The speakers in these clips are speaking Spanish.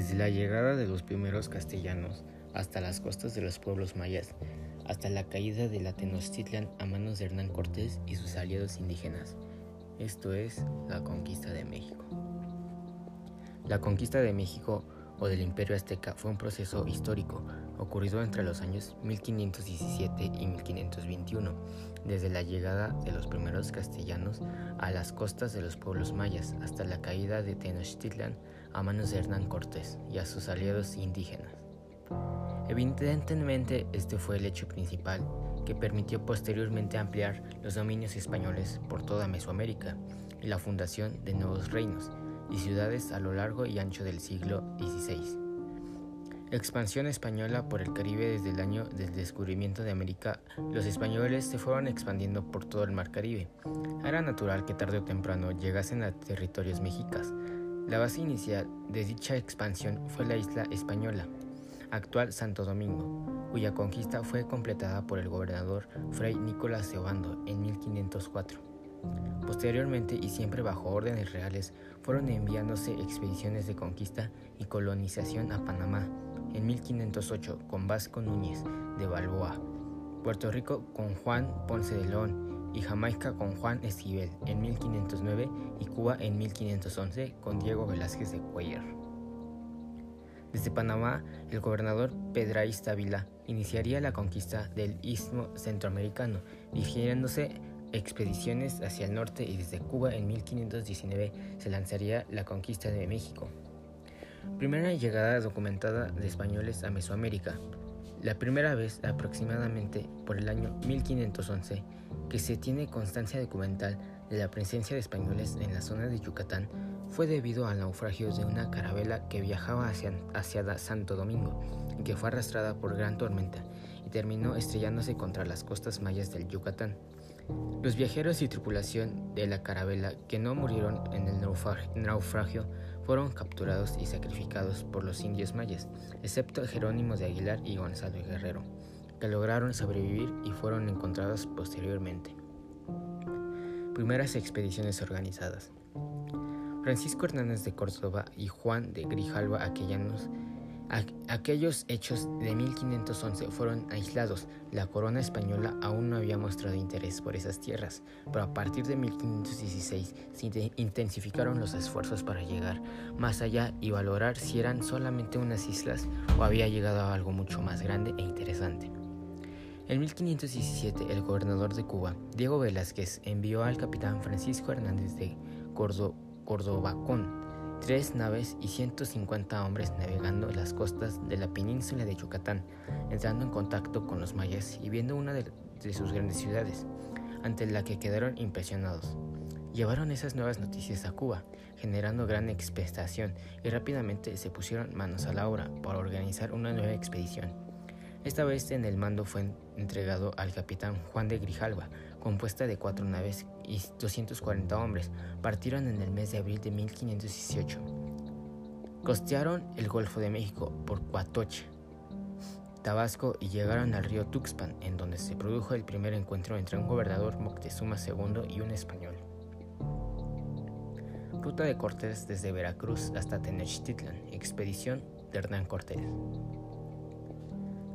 Desde la llegada de los primeros castellanos hasta las costas de los pueblos mayas, hasta la caída de la Tenochtitlan a manos de Hernán Cortés y sus aliados indígenas. Esto es la conquista de México. La conquista de México o del Imperio Azteca fue un proceso histórico ocurrido entre los años 1517 y 1521, desde la llegada de los primeros castellanos a las costas de los pueblos mayas hasta la caída de Tenochtitlan a manos de Hernán Cortés y a sus aliados indígenas. Evidentemente este fue el hecho principal que permitió posteriormente ampliar los dominios españoles por toda Mesoamérica y la fundación de nuevos reinos y ciudades a lo largo y ancho del siglo XVI. Expansión española por el Caribe desde el año del descubrimiento de América, los españoles se fueron expandiendo por todo el mar Caribe. Era natural que tarde o temprano llegasen a territorios mexicas. La base inicial de dicha expansión fue la isla española, actual Santo Domingo, cuya conquista fue completada por el gobernador Fray Nicolás de en 1504. Posteriormente, y siempre bajo órdenes reales, fueron enviándose expediciones de conquista y colonización a Panamá en 1508 con Vasco Núñez de Balboa, Puerto Rico con Juan Ponce de León y Jamaica con Juan Esquivel en 1509 y Cuba en 1511 con Diego Velázquez de Cuellar. Desde Panamá, el gobernador Pedráiz Dávila iniciaría la conquista del istmo centroamericano, dirigiéndose expediciones hacia el norte y desde Cuba en 1519 se lanzaría la conquista de México. Primera llegada documentada de españoles a Mesoamérica. La primera vez aproximadamente por el año 1511 que se tiene constancia documental de la presencia de españoles en la zona de Yucatán fue debido al naufragio de una carabela que viajaba hacia, hacia Santo Domingo y que fue arrastrada por gran tormenta y terminó estrellándose contra las costas mayas del Yucatán. Los viajeros y tripulación de la carabela que no murieron en el naufragio fueron capturados y sacrificados por los indios mayas, excepto Jerónimo de Aguilar y Gonzalo Guerrero, que lograron sobrevivir y fueron encontrados posteriormente. Primeras expediciones organizadas. Francisco Hernández de Córdoba y Juan de Grijalva Aquellanos Aquellos hechos de 1511 fueron aislados. La corona española aún no había mostrado interés por esas tierras, pero a partir de 1516 se intensificaron los esfuerzos para llegar más allá y valorar si eran solamente unas islas o había llegado a algo mucho más grande e interesante. En 1517, el gobernador de Cuba, Diego Velázquez, envió al capitán Francisco Hernández de Cordobacón tres naves y 150 hombres navegando las costas de la península de Yucatán, entrando en contacto con los mayas y viendo una de, sus grandes ciudades, ante la que quedaron impresionados. Llevaron esas nuevas noticias a Cuba, generando gran expectación, y rápidamente se pusieron manos a la obra para organizar una nueva expedición. Esta vez en el mando fue entregado al capitán Juan de Grijalva, compuesta de cuatro naves y 240 hombres, partieron en el mes de abril de 1518. Costearon el Golfo de México por Cuatoche, Tabasco y llegaron al río Tuxpan, en donde se produjo el primer encuentro entre un gobernador Moctezuma II y un español. Ruta de Cortés desde Veracruz hasta Tenochtitlan, expedición de Hernán Cortés.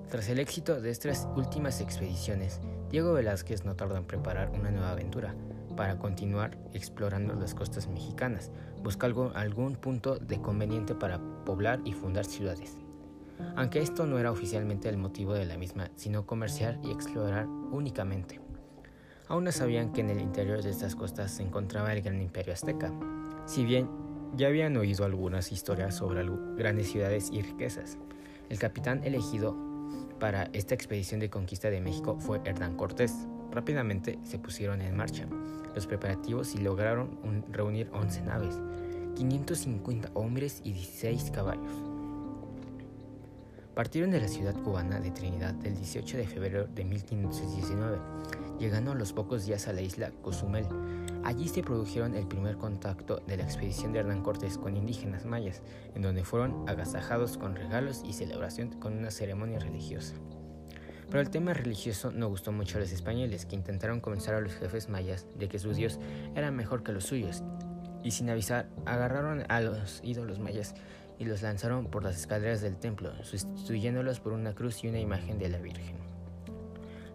Tras el éxito de estas últimas expediciones, Diego Velázquez no tardó en preparar una nueva aventura para continuar explorando las costas mexicanas. Busca algún punto de conveniente para poblar y fundar ciudades. Aunque esto no era oficialmente el motivo de la misma, sino comerciar y explorar únicamente. Aún no sabían que en el interior de estas costas se encontraba el gran imperio azteca. Si bien ya habían oído algunas historias sobre grandes ciudades y riquezas, el capitán elegido para esta expedición de conquista de México fue Hernán Cortés. Rápidamente se pusieron en marcha los preparativos y lograron reunir 11 naves, 550 hombres y 16 caballos. Partieron de la ciudad cubana de Trinidad el 18 de febrero de 1519, llegando a los pocos días a la isla Cozumel, Allí se produjeron el primer contacto de la expedición de Hernán Cortés con indígenas mayas, en donde fueron agasajados con regalos y celebración con una ceremonia religiosa. Pero el tema religioso no gustó mucho a los españoles, que intentaron convencer a los jefes mayas de que sus dios eran mejor que los suyos, y sin avisar agarraron a los ídolos mayas y los lanzaron por las escaleras del templo, sustituyéndolos por una cruz y una imagen de la Virgen.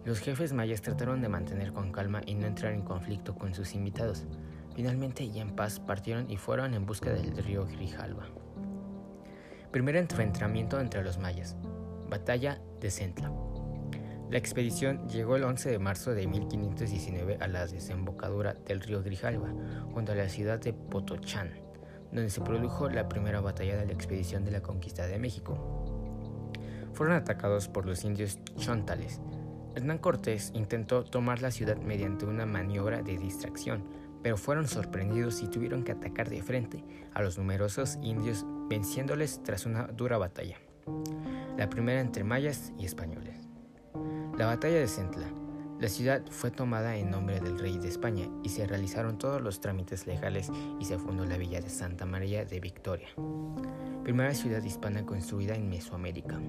Los jefes mayas trataron de mantener con calma y no entrar en conflicto con sus invitados. Finalmente y en paz partieron y fueron en busca del río Grijalva. Primer enfrentamiento entre los mayas. Batalla de Centla. La expedición llegó el 11 de marzo de 1519 a la desembocadura del río Grijalva, junto a la ciudad de Potochán, donde se produjo la primera batalla de la expedición de la conquista de México. Fueron atacados por los indios chontales, Hernán Cortés intentó tomar la ciudad mediante una maniobra de distracción, pero fueron sorprendidos y tuvieron que atacar de frente a los numerosos indios, venciéndoles tras una dura batalla. La primera entre mayas y españoles. La batalla de Centla. La ciudad fue tomada en nombre del rey de España y se realizaron todos los trámites legales y se fundó la villa de Santa María de Victoria, primera ciudad hispana construida en Mesoamérica.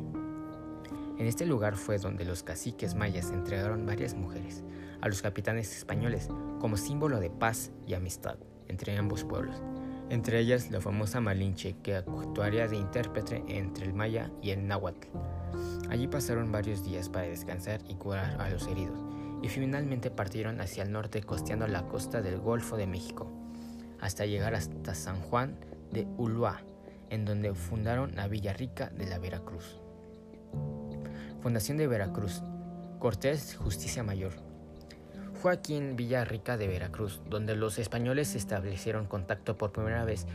En este lugar fue donde los caciques mayas entregaron varias mujeres a los capitanes españoles como símbolo de paz y amistad entre ambos pueblos, entre ellas la famosa Malinche que actuaría de intérprete entre el maya y el náhuatl. Allí pasaron varios días para descansar y curar a los heridos, y finalmente partieron hacia el norte costeando la costa del Golfo de México, hasta llegar hasta San Juan de Ulúa, en donde fundaron la Villa Rica de la Veracruz. Fundación de Veracruz. Cortés, Justicia Mayor. Fue aquí en Villarrica de Veracruz, donde los españoles establecieron contacto por primera vez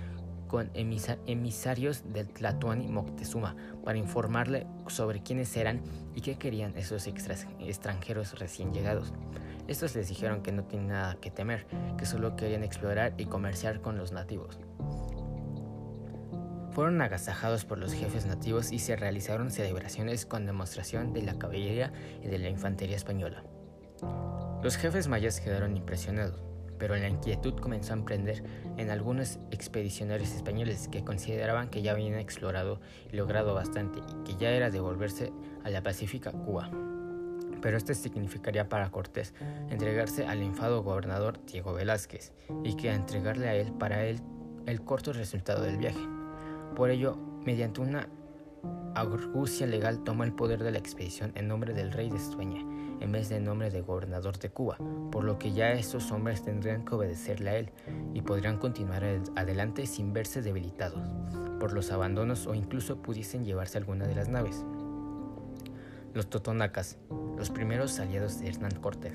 con emisarios del Tlatuani Moctezuma para informarle sobre quiénes eran y qué querían esos extranjeros recién llegados. Estos les dijeron que no tienen nada que temer, que solo querían explorar y comerciar con los nativos fueron agasajados por los jefes nativos y se realizaron celebraciones con demostración de la caballería y de la infantería española. Los jefes mayas quedaron impresionados, pero la inquietud comenzó a emprender en algunos expedicionarios españoles que consideraban que ya habían explorado y logrado bastante y que ya era devolverse a la pacífica Cuba. Pero esto significaría para Cortés entregarse al enfado gobernador Diego Velázquez y que entregarle a él para él el corto resultado del viaje. Por ello, mediante una argucia legal tomó el poder de la expedición en nombre del rey de España, en vez de en nombre del gobernador de Cuba, por lo que ya estos hombres tendrían que obedecerle a él y podrían continuar adelante sin verse debilitados por los abandonos o incluso pudiesen llevarse alguna de las naves. Los totonacas, los primeros aliados de Hernán Cortés.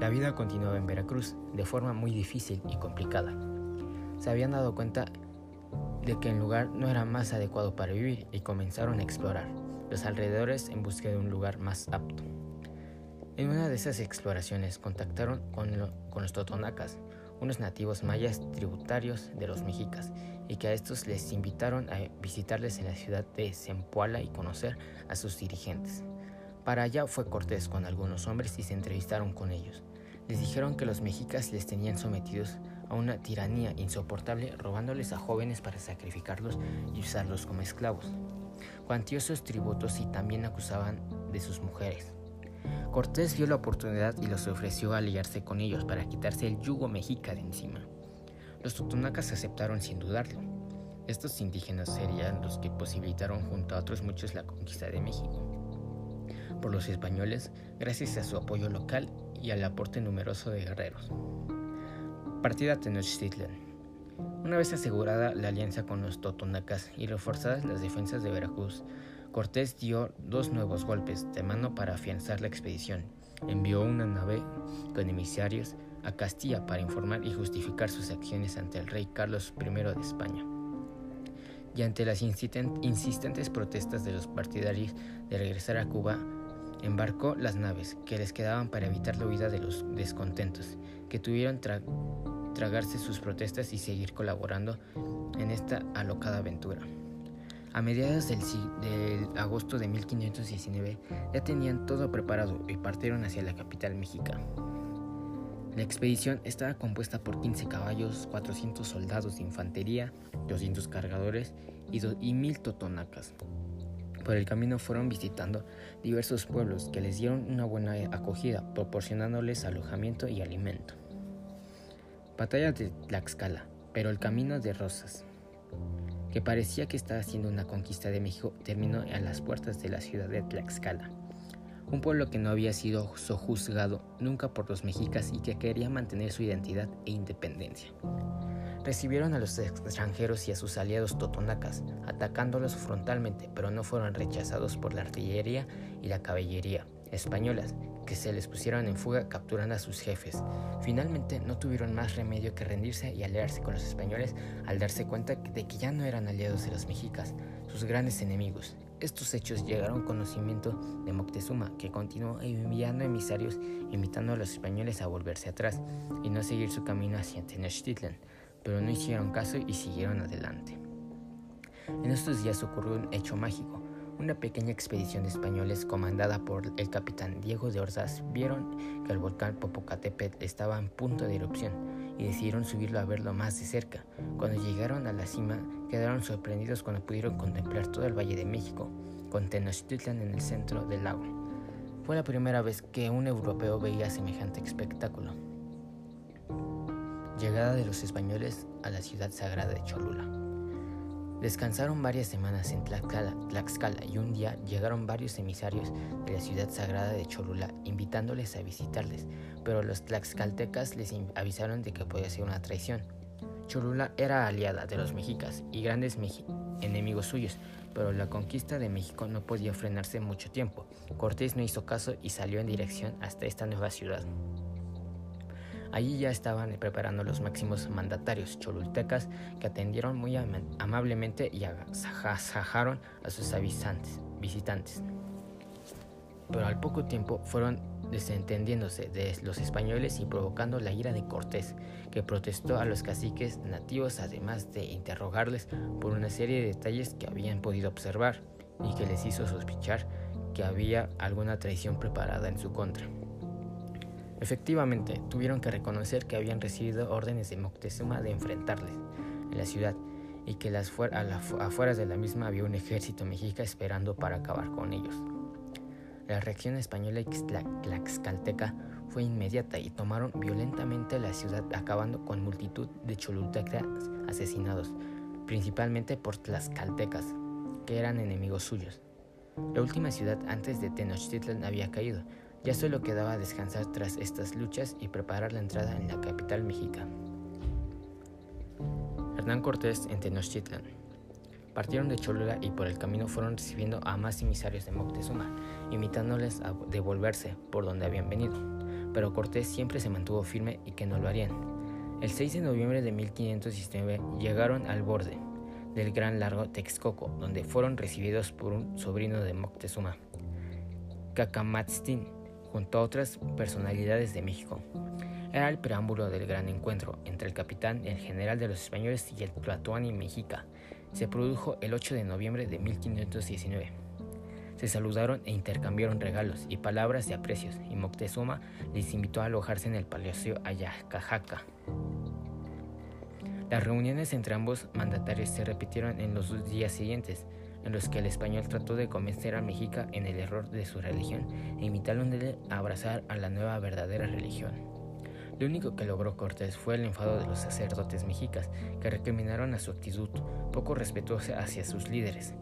La vida continuaba en Veracruz de forma muy difícil y complicada. Se habían dado cuenta de que el lugar no era más adecuado para vivir y comenzaron a explorar los alrededores en busca de un lugar más apto. En una de esas exploraciones contactaron con, los totonacas, unos nativos mayas tributarios de los mexicas, y que a estos les invitaron a visitarles en la ciudad de Zempoala y conocer a sus dirigentes. Para allá fue Cortés con algunos hombres y se entrevistaron con ellos. Les dijeron que los mexicas les tenían sometidos a una tiranía insoportable robándoles a jóvenes para sacrificarlos y usarlos como esclavos. Cuantiosos tributos y también acusaban de sus mujeres. Cortés vio la oportunidad y los ofreció aliarse con ellos para quitarse el yugo mexica de encima. Los totonacas aceptaron sin dudarlo. Estos indígenas serían los que posibilitaron junto a otros muchos la conquista de México. Por los españoles, gracias a su apoyo local y al aporte numeroso de guerreros. Partida Tenochtitlan. Una vez asegurada la alianza con los totonacas y reforzadas las defensas de Veracruz, Cortés dio dos nuevos golpes de mano para afianzar la expedición. Envió una nave con emisarios a Castilla para informar y justificar sus acciones ante el rey Carlos I de España. Y ante las insistentes protestas de los partidarios de regresar a Cuba, embarcó las naves que les quedaban para evitar la huida de los descontentos, que tuvieron tragarse sus protestas y seguir colaborando en esta alocada aventura. A mediados del, agosto de 1519 ya tenían todo preparado y partieron hacia la capital mexicana. La expedición estaba compuesta por 15 caballos, 400 soldados de infantería, 200 cargadores y, y 1000 totonacas. Por el camino fueron visitando diversos pueblos que les dieron una buena acogida, proporcionándoles alojamiento y alimento. Batalla de Tlaxcala, pero el camino de Rosas. que parecía que estaba haciendo una conquista de México, terminó a las puertas de la ciudad de Tlaxcala, un pueblo que no había sido sojuzgado nunca por los mexicas y que quería mantener su identidad e independencia. Recibieron a los extranjeros y a sus aliados totonacas, atacándolos frontalmente, pero no fueron rechazados por la artillería y la caballería españolas, que se les pusieron en fuga capturando a sus jefes. Finalmente no tuvieron más remedio que rendirse y aliarse con los españoles al darse cuenta de que ya no eran aliados de los mexicas, sus grandes enemigos. Estos hechos llegaron a conocimiento de Moctezuma, que continuó enviando emisarios invitando a los españoles a volverse atrás y no seguir su camino hacia Tenochtitlan pero no hicieron caso y siguieron adelante. En estos días ocurrió un hecho mágico. Una pequeña expedición de españoles comandada por el capitán Diego de Orzas vieron que el volcán Popocatépetl estaba en punto de erupción y decidieron subirlo a verlo más de cerca. Cuando llegaron a la cima, quedaron sorprendidos cuando pudieron contemplar todo el Valle de México, con Tenochtitlan en el centro del lago. Fue la primera vez que un europeo veía semejante espectáculo. Llegada de los españoles a la ciudad sagrada de Cholula. Descansaron varias semanas en Tlaxcala, y un día llegaron varios emisarios de la ciudad sagrada de Cholula invitándoles a visitarles, pero los tlaxcaltecas les avisaron de que podía ser una traición. Cholula era aliada de los mexicas y grandes enemigos suyos, pero la conquista de México no podía frenarse mucho tiempo. Cortés no hizo caso y salió en dirección hasta esta nueva ciudad. Allí ya estaban preparando los máximos mandatarios cholultecas que atendieron muy amablemente y agasajaron a sus visitantes. Pero al poco tiempo fueron desentendiéndose de los españoles y provocando la ira de Cortés, que protestó a los caciques nativos además de interrogarles por una serie de detalles que habían podido observar y que les hizo sospechar que había alguna traición preparada en su contra. Efectivamente, tuvieron que reconocer que habían recibido órdenes de Moctezuma de enfrentarles en la ciudad y que las a las afueras de la misma había un ejército mexica esperando para acabar con ellos. La reacción española y tlaxcalteca fue inmediata y tomaron violentamente la ciudad acabando con multitud de cholultecas asesinados, principalmente por tlaxcaltecas, que eran enemigos suyos. La última ciudad antes de Tenochtitlan había caído, ya solo quedaba descansar tras estas luchas y preparar la entrada en la capital mexica. Hernán Cortés en Tenochtitlan. Partieron de Cholula y por el camino fueron recibiendo a más emisarios de Moctezuma, invitándoles a devolverse por donde habían venido, pero Cortés siempre se mantuvo firme y que no lo harían. El 6 de noviembre de 1519 llegaron al borde del Gran Largo Texcoco, donde fueron recibidos por un sobrino de Moctezuma, Cacamatzin, junto a otras personalidades de México. Era el preámbulo del gran encuentro entre el capitán, el general de los españoles y el Tlatoani Mexica. Se produjo el 8 de noviembre de 1519. Se saludaron e intercambiaron regalos y palabras de aprecios, y Moctezuma les invitó a alojarse en el Palacio Ayacajaca. Las reuniones entre ambos mandatarios se repitieron en los dos días siguientes, en los que el español trató de convencer a México en el error de su religión e invitaron a abrazar a la nueva verdadera religión. Lo único que logró Cortés fue el enfado de los sacerdotes mexicas, que recriminaron a su actitud poco respetuosa hacia sus líderes.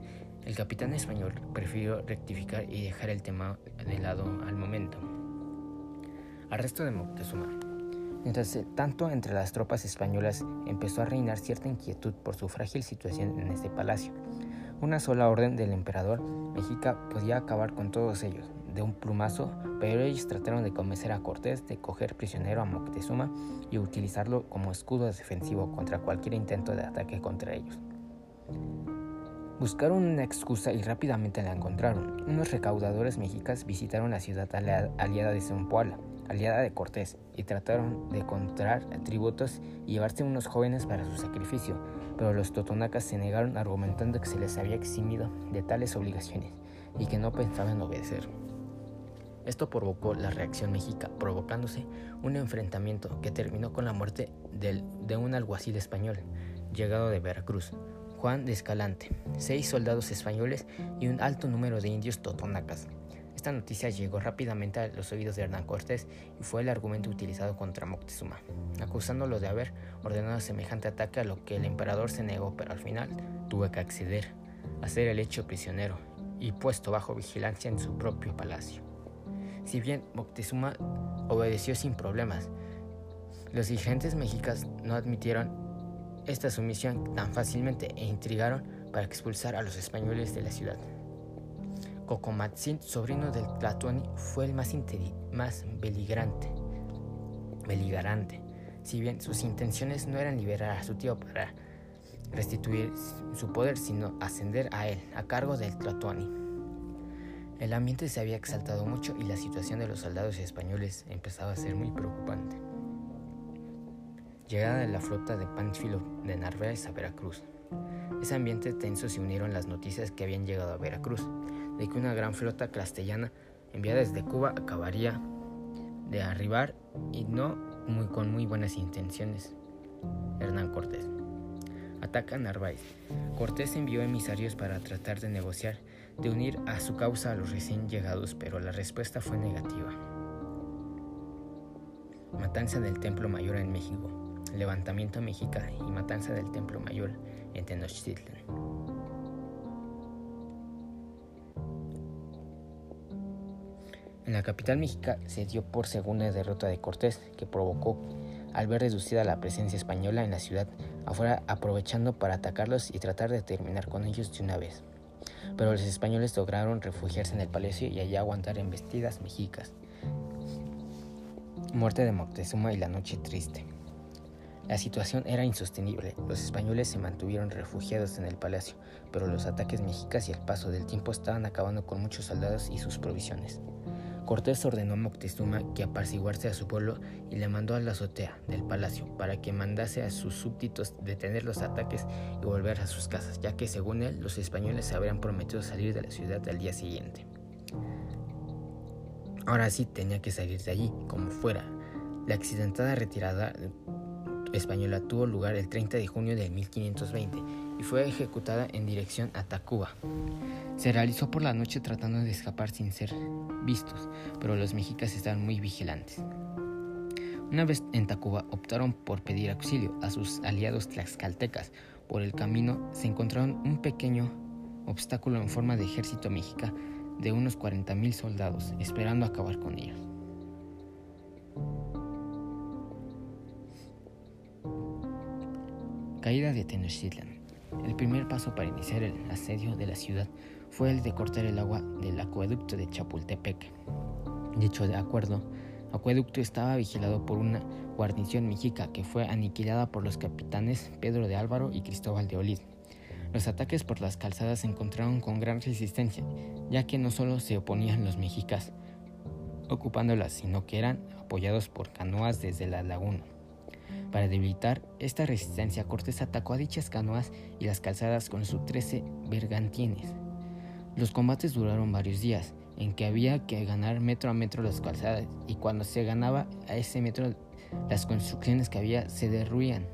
El capitán español prefirió rectificar y dejar el tema de lado al momento. Arresto de Moctezuma. Mientras tanto, entre las tropas españolas empezó a reinar cierta inquietud por su frágil situación en este palacio. Una sola orden del emperador mexica podía acabar con todos ellos de un plumazo, pero ellos trataron de convencer a Cortés de coger prisionero a Moctezuma y utilizarlo como escudo defensivo contra cualquier intento de ataque contra ellos. Buscaron una excusa y rápidamente la encontraron. Unos recaudadores mexicas visitaron la ciudad aliada de Zempoala, aliada de Cortés, y trataron de encontrar tributos y llevarse unos jóvenes para su sacrificio, pero los totonacas se negaron argumentando que se les había eximido de tales obligaciones y que no pensaban obedecer. Esto provocó la reacción mexica, provocándose un enfrentamiento que terminó con la muerte de un alguacil español, llegado de Veracruz, Juan de Escalante, seis soldados españoles y un alto número de indios totonacas. Esta noticia llegó rápidamente a los oídos de Hernán Cortés y fue el argumento utilizado contra Moctezuma, acusándolo de haber ordenado semejante ataque a lo que el emperador se negó, pero al final tuvo que acceder a ser el hecho prisionero y puesto bajo vigilancia en su propio palacio. Si bien Moctezuma obedeció sin problemas, los dirigentes mexicas no admitieron esta sumisión tan fácilmente e intrigaron para expulsar a los españoles de la ciudad. Cocomatzin, sobrino del Tlatuani, fue el más, más beligerante, beligerante, si bien sus intenciones no eran liberar a su tío para restituir su poder, sino ascender a él, a cargo del Tlatuani. El ambiente se había exaltado mucho y la situación de los soldados españoles empezaba a ser muy preocupante. Llegada de la flota de Pánfilo de Narváez a Veracruz. Ese ambiente tenso se unieron las noticias que habían llegado a Veracruz, de que una gran flota castellana enviada desde Cuba acabaría de arribar y no muy, con muy buenas intenciones. Hernán Cortés. Ataca a Narváez. Cortés envió emisarios para tratar de negociar, de unir a su causa a los recién llegados, pero la respuesta fue negativa. Matanza del Templo Mayor en México. Levantamiento mexica y matanza del Templo Mayor en Tenochtitlan. En la capital mexica se dio por segunda derrota de Cortés, que provocó al ver reducida la presencia española en la ciudad, afuera aprovechando para atacarlos y tratar de terminar con ellos de una vez. Pero los españoles lograron refugiarse en el palacio y allá aguantar embestidas mexicas. Muerte de Moctezuma y la noche triste. La situación era insostenible. Los españoles se mantuvieron refugiados en el palacio, pero los ataques mexicas y el paso del tiempo estaban acabando con muchos soldados y sus provisiones. Cortés ordenó a Moctezuma que apaciguase a su pueblo y le mandó a la azotea del palacio para que mandase a sus súbditos detener los ataques y volver a sus casas, ya que según él los españoles habrían prometido salir de la ciudad al día siguiente. Ahora sí tenía que salir de allí, como fuera. La accidentada retirada española tuvo lugar el 30 de junio de 1520 y fue ejecutada en dirección a Tacuba. Se realizó por la noche tratando de escapar sin ser vistos, pero los mexicas estaban muy vigilantes. Una vez en Tacuba optaron por pedir auxilio a sus aliados tlaxcaltecas. Por el camino se encontraron un pequeño obstáculo en forma de ejército mexica de unos 40.000 soldados, esperando acabar con ellos. Caída de Tenochtitlan. El primer paso para iniciar el asedio de la ciudad fue el de cortar el agua del acueducto de Chapultepec. Dicho de acuerdo, acueducto estaba vigilado por una guarnición mexica que fue aniquilada por los capitanes Pedro de Álvaro y Cristóbal de Olid. Los ataques por las calzadas se encontraron con gran resistencia, ya que no solo se oponían los mexicas ocupándolas, sino que eran apoyados por canoas desde la laguna. Para debilitar esta resistencia, Cortés atacó a dichas canoas y las calzadas con sus 13 bergantines. Los combates duraron varios días, en que había que ganar metro a metro las calzadas, y cuando se ganaba a ese metro, las construcciones que había se derruían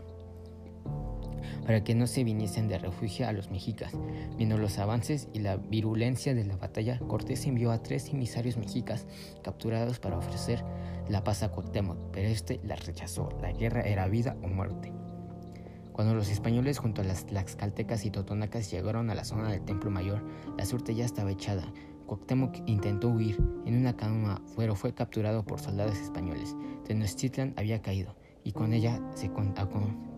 para que no se viniesen de refugio a los mexicas. Viendo los avances y la virulencia de la batalla, Cortés envió a tres emisarios mexicas capturados para ofrecer la paz a Cuauhtémoc, pero este la rechazó. La guerra era vida o muerte. Cuando los españoles junto a las tlaxcaltecas y totonacas llegaron a la zona del Templo Mayor, la suerte ya estaba echada. Cuauhtémoc intentó huir en una canoa, pero fue capturado por soldados españoles. Tenochtitlan había caído y con ella se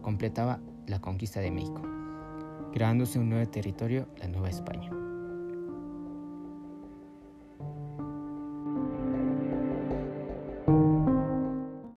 completaba la conquista de México, creándose un nuevo territorio, la Nueva España.